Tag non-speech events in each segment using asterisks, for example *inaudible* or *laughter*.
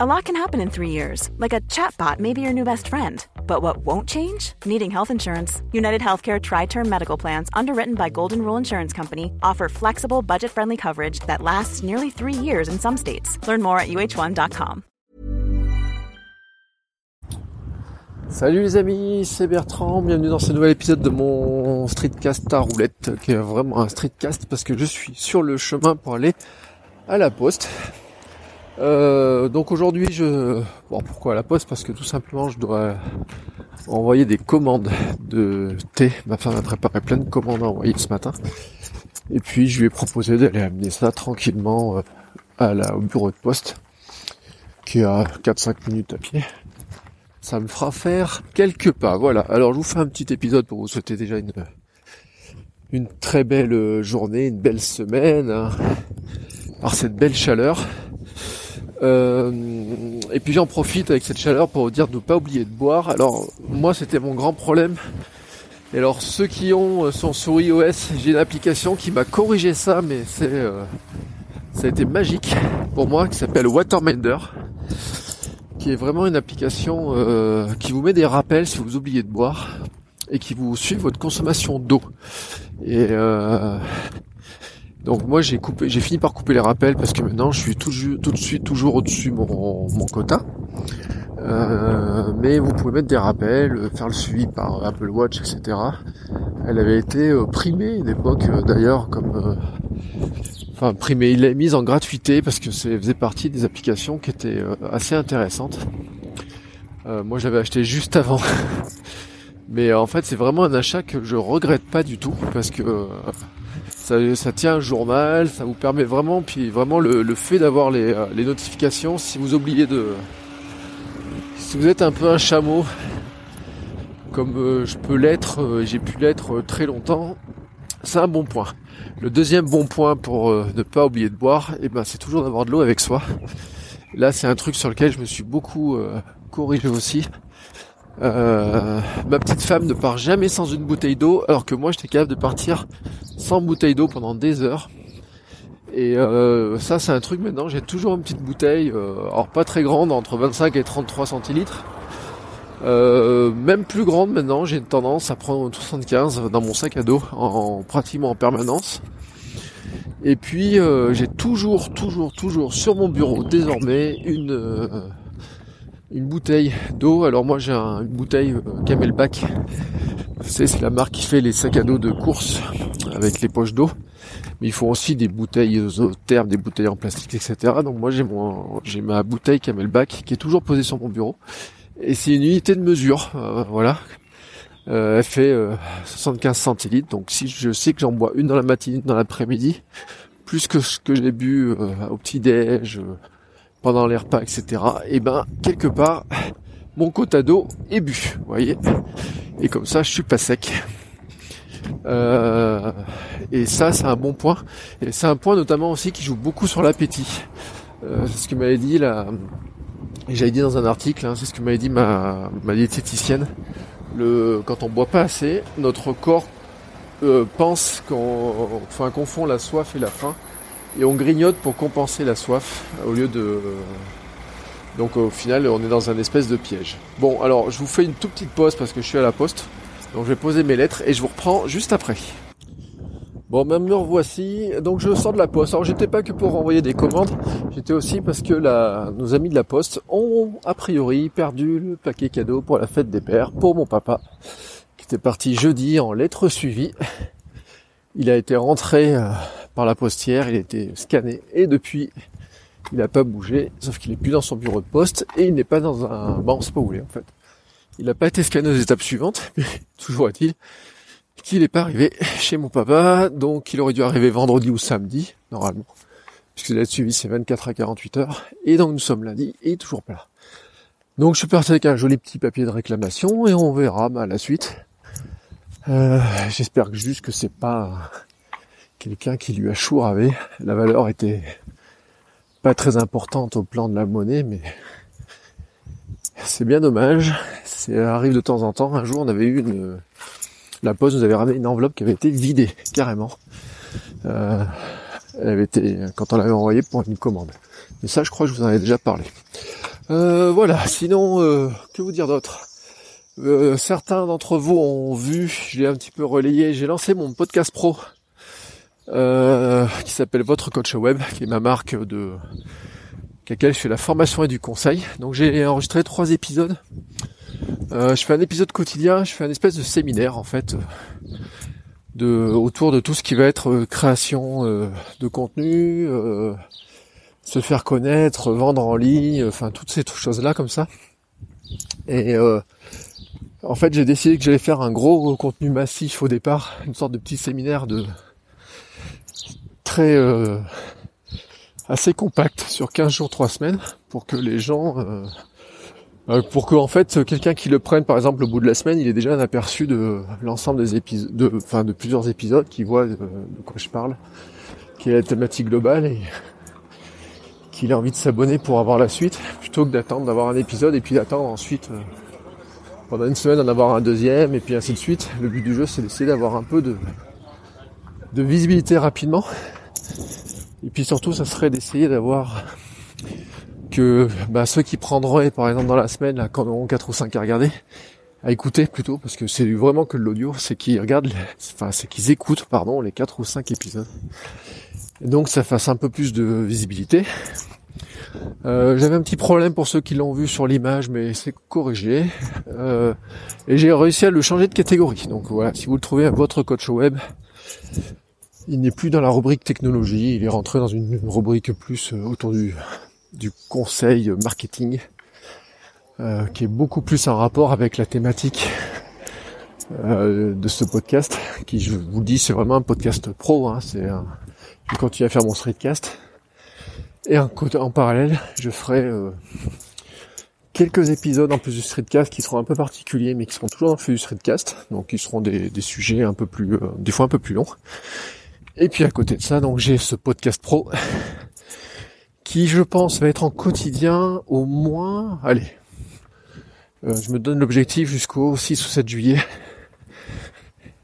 A lot can happen in three years, like a chatbot may be your new best friend. But what won't change? Needing health insurance. United Healthcare Tri Term Medical Plans, underwritten by Golden Rule Insurance Company, offer flexible, budget friendly coverage that lasts nearly three years in some states. Learn more at uh1.com. Salut les amis, c'est Bertrand, bienvenue dans ce nouvel épisode de mon streetcast à roulette, qui est vraiment un streetcast parce que je suis sur le chemin pour aller à la poste. Euh, donc aujourd'hui je... Bon pourquoi la poste? Parce que tout simplement je dois envoyer des commandes de thé. Ma femme a préparé plein de commandes à envoyer ce matin. Et puis je lui ai proposé d'aller amener ça tranquillement euh, à la, au bureau de poste, qui est à 4-5 minutes à pied. Ça me fera faire quelques pas. Voilà. Alors je vous fais un petit épisode pour vous souhaiter déjà une, une très belle journée, une belle semaine, hein, par cette belle chaleur. Euh, et puis j'en profite avec cette chaleur pour vous dire de ne pas oublier de boire. Alors moi c'était mon grand problème. Et alors ceux qui ont euh, son sur iOS, j'ai une application qui m'a corrigé ça, mais c'est euh, ça a été magique pour moi, qui s'appelle Watermender, qui est vraiment une application qui vous met des rappels si vous oubliez de boire et qui vous suit votre consommation d'eau. Et donc moi j'ai coupé, j'ai fini par couper les rappels parce que maintenant je suis tout, de suite toujours au-dessus mon, mon quota. Euh, mais vous pouvez mettre des rappels, faire le suivi par Apple Watch, etc. Elle avait été euh, primée à l'époque euh, d'ailleurs comme enfin primée, il l'a mise en gratuité parce que ça faisait partie des applications qui étaient assez intéressantes. moi j'avais acheté juste avant. *laughs* mais en fait c'est vraiment un achat que je regrette pas du tout parce que ça, tient un journal, ça vous permet vraiment, puis vraiment le, fait d'avoir euh, les, notifications, si vous oubliez de... Si vous êtes un peu un chameau, comme euh, je peux l'être, euh, j'ai pu l'être très longtemps, c'est un bon point. Le deuxième bon point pour ne pas oublier de boire, eh ben, c'est toujours d'avoir de l'eau avec soi. Là, c'est un truc sur lequel je me suis beaucoup corrigé aussi. Euh, ma petite femme ne part jamais sans une bouteille d'eau, alors que moi j'étais capable de partir sans bouteille d'eau pendant des heures. Et euh, ça c'est un truc maintenant, j'ai toujours une petite bouteille, euh, alors pas très grande, entre 25 et 33 centilitres. même plus grande maintenant, j'ai une tendance à prendre 75 dans mon sac à dos en, pratiquement en permanence. Et puis j'ai toujours, toujours, toujours sur mon bureau désormais une une bouteille d'eau. Alors moi j'ai une bouteille euh, Camelback. C'est la marque qui fait les sacs à dos de course avec les poches d'eau. Mais il faut aussi des bouteilles thermes, des bouteilles en plastique, etc. Donc moi j'ai mon j'ai ma bouteille Camelback qui est toujours posée sur mon bureau. Et c'est une unité de mesure, euh, voilà. Euh, elle fait 75 centilitres. Donc si je sais que j'en bois une dans la matinée, dans l'après-midi, plus que ce que j'ai bu au petit déj pendant les repas, etc. Et ben quelque part, mon quota d'eau est bu, voyez. Et comme ça, je suis pas sec. Euh, et ça, c'est un bon point. Et c'est un point notamment aussi qui joue beaucoup sur l'appétit. Euh, c'est ce que m'avait dit la, j'avais dit dans un article, hein, c'est ce que m'avait dit ma, ma diététicienne. Le, quand on boit pas assez, notre corps euh, pense qu'on, enfin, confond la soif et la faim et on grignote pour compenser la soif au lieu de donc au final on est dans un espèce de piège. Bon alors je vous fais une toute petite pause parce que je suis à la poste. Donc je vais poser mes lettres et je vous reprends juste après. Bon même me revoici. Donc je sors de la poste. Alors j'étais pas que pour envoyer des commandes, j'étais aussi parce que la, nos amis de la poste ont a priori perdu le paquet cadeau pour la fête des pères pour mon papa qui était parti jeudi en lettres suivies. Il a été rentré euh, par la postière, il a été scanné et depuis il n'a pas bougé, sauf qu'il est plus dans son bureau de poste et il n'est pas dans un... Bon, c'est pas où en fait. Il n'a pas été scanné aux étapes suivantes, *laughs* mais toujours est-il qu'il n'est pas arrivé chez mon papa, donc il aurait dû arriver vendredi ou samedi, normalement. Puisque la suivi c'est 24 à 48 heures, et donc nous sommes lundi, et toujours pas là. Donc je suis parti avec un joli petit papier de réclamation, et on verra bah, la suite. Euh, j'espère juste que c'est pas quelqu'un qui lui a chouravé. La valeur était pas très importante au plan de la monnaie, mais c'est bien dommage. Ça arrive de temps en temps. Un jour, on avait eu une, la poste nous avait ramené une enveloppe qui avait été vidée carrément. Euh, elle avait été quand on l'avait envoyée pour une commande. Mais ça, je crois que je vous en avais déjà parlé. Euh, voilà, sinon, euh, que vous dire d'autre? Certains d'entre vous ont vu, je l'ai un petit peu relayé, j'ai lancé mon podcast pro qui s'appelle Votre Coach Web, qui est ma marque de laquelle je fais la formation et du conseil. Donc j'ai enregistré trois épisodes. je fais un épisode quotidien, je fais un espèce de séminaire en fait de autour de tout ce qui va être création de contenu, se faire connaître, vendre en ligne, enfin toutes ces choses-là comme ça. Et euh, en fait, j'ai décidé que j'allais faire un gros contenu massif au départ, une sorte de petit séminaire de euh, assez compact sur 15 jours, 3 semaines, pour que les gens euh, pour que en fait quelqu'un qui le prenne par exemple au bout de la semaine, il ait déjà un aperçu de l'ensemble des épisodes, de, enfin de plusieurs épisodes, qui voit de quoi je parle, qui est la thématique globale et qu'il a envie de s'abonner pour avoir la suite, plutôt que d'attendre d'avoir un épisode et puis d'attendre ensuite euh, pendant une semaine d'en avoir un deuxième et puis ainsi de suite. Le but du jeu c'est d'essayer d'avoir un peu de, de visibilité rapidement. Et puis surtout ça serait d'essayer d'avoir que bah, ceux qui prendraient par exemple dans la semaine, là, quand on auront 4 ou 5 à regarder, à écouter plutôt, parce que c'est vraiment que l'audio, c'est qu'ils regardent, enfin c'est qu'ils écoutent, pardon, les 4 ou 5 épisodes. Et donc ça fasse un peu plus de visibilité. Euh, j'avais un petit problème pour ceux qui l'ont vu sur l'image, mais c'est corrigé. Euh, et j'ai réussi à le changer de catégorie. Donc voilà, si vous le trouvez à votre coach web, il n'est plus dans la rubrique technologie, il est rentré dans une rubrique plus euh, autour du, conseil marketing, qui est beaucoup plus en rapport avec la thématique de ce podcast, qui je vous le dis, c'est vraiment un podcast pro. Hein, c'est un, je continue à faire mon streetcast. Et en, en parallèle, je ferai euh, quelques épisodes en plus du streetcast qui seront un peu particuliers, mais qui seront toujours le flux du streetcast. Donc qui seront des, sujets un peu plus, euh, des fois un peu plus longs. Et puis à côté de ça, donc j'ai ce podcast pro *laughs* qui, je pense, va être en quotidien au moins, allez, euh, je me donne l'objectif jusqu'au 6 ou 7 juillet.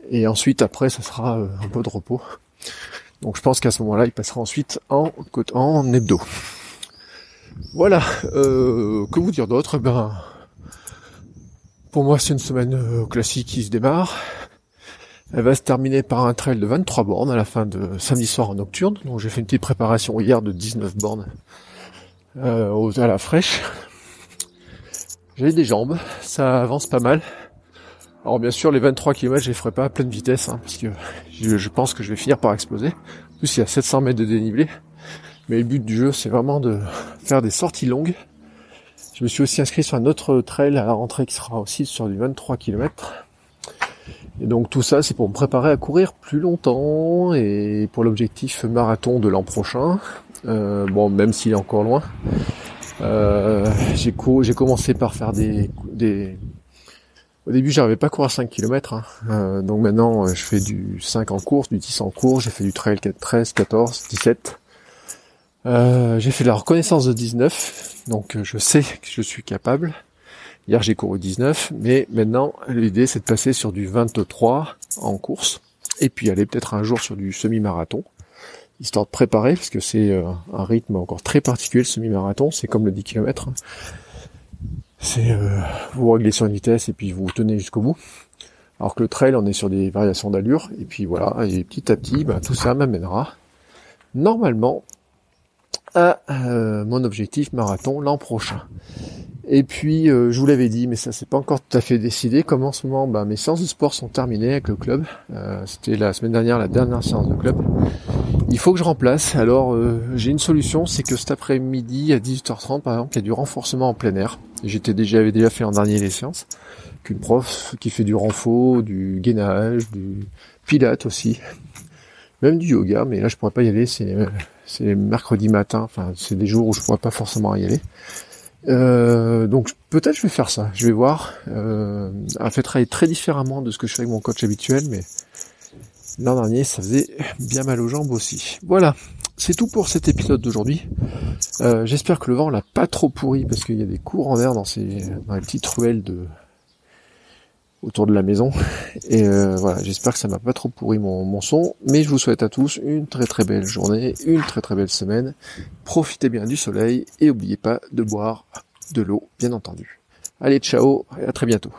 Et ensuite, après, ça sera un peu de repos. Donc je pense qu'à ce moment-là, il passera ensuite en, en hebdo. Voilà, euh, que vous dire d'autre? Ben, pour moi, c'est une semaine euh, classique qui se démarre. Elle va se terminer par un trail de 23 bornes à la fin de samedi soir en nocturne. Donc j'ai fait une petite préparation hier de 19 bornes euh, à la fraîche. J'ai des jambes, ça avance pas mal. Alors bien sûr, les 23 km, je les ferai pas à pleine vitesse, hein, parce je, pense que je vais finir par exploser. En plus, il y a 700 mètres de dénivelé. Mais le but du jeu, c'est vraiment de faire des sorties longues. Je me suis aussi inscrit sur un autre trail à la rentrée qui sera aussi sur du 23 km. Et donc tout ça, c'est pour me préparer à courir plus longtemps et pour l'objectif marathon de l'an prochain. Euh, bon, même s'il est encore loin. Euh, j'ai commencé par faire des, des au début, j'arrivais pas à courir 5 km, hein. euh, donc maintenant je fais du 5 en course, du 10 en course, j'ai fait du trail 13, 14, 17. Euh, j'ai fait la reconnaissance de 19, donc euh, je sais que je suis capable. Hier j'ai couru 19, mais maintenant l'idée c'est de passer sur du 23 en course, et puis aller peut-être un jour sur du semi-marathon, histoire de préparer, parce que c'est un rythme encore très particulier le semi-marathon, c'est comme le 10 km c'est euh, vous réglez sur une vitesse et puis vous tenez jusqu'au bout. Alors que le trail, on est sur des variations d'allure, et puis voilà, et petit à petit, bah, tout ça m'amènera normalement à euh, mon objectif marathon l'an prochain. Et puis, euh, je vous l'avais dit, mais ça c'est pas encore tout à fait décidé, comme en ce moment, bah, mes séances de sport sont terminées avec le club. C'était la semaine dernière la dernière séance de club. Il faut que je remplace. Alors j'ai une solution, c'est que cet après-midi à 18h30 par exemple, il y a du renforcement en plein air. J'étais déjà, j'avais déjà fait en dernier les séances. Qu'une prof qui fait du renfort, du gainage, du pilate aussi. Même du yoga, mais là je pourrais pas y aller, c'est, c'est mercredi matin, enfin c'est des jours où je pourrais pas forcément y aller. Euh, donc peut-être je vais faire ça, je vais voir. Euh, elle fait travailler très différemment de ce que je fais avec mon coach habituel, mais l'an dernier ça faisait bien mal aux jambes aussi. Voilà, c'est tout pour cet épisode d'aujourd'hui. Euh, j'espère que le vent l'a pas trop pourri parce qu'il y a des courants d'air dans ces dans les petites ruelles de autour de la maison. Et euh, voilà, j'espère que ça m'a pas trop pourri mon, mon son. Mais je vous souhaite à tous une très très belle journée, une très très belle semaine. Profitez bien du soleil et n'oubliez pas de boire de l'eau, bien entendu. Allez, ciao et à très bientôt.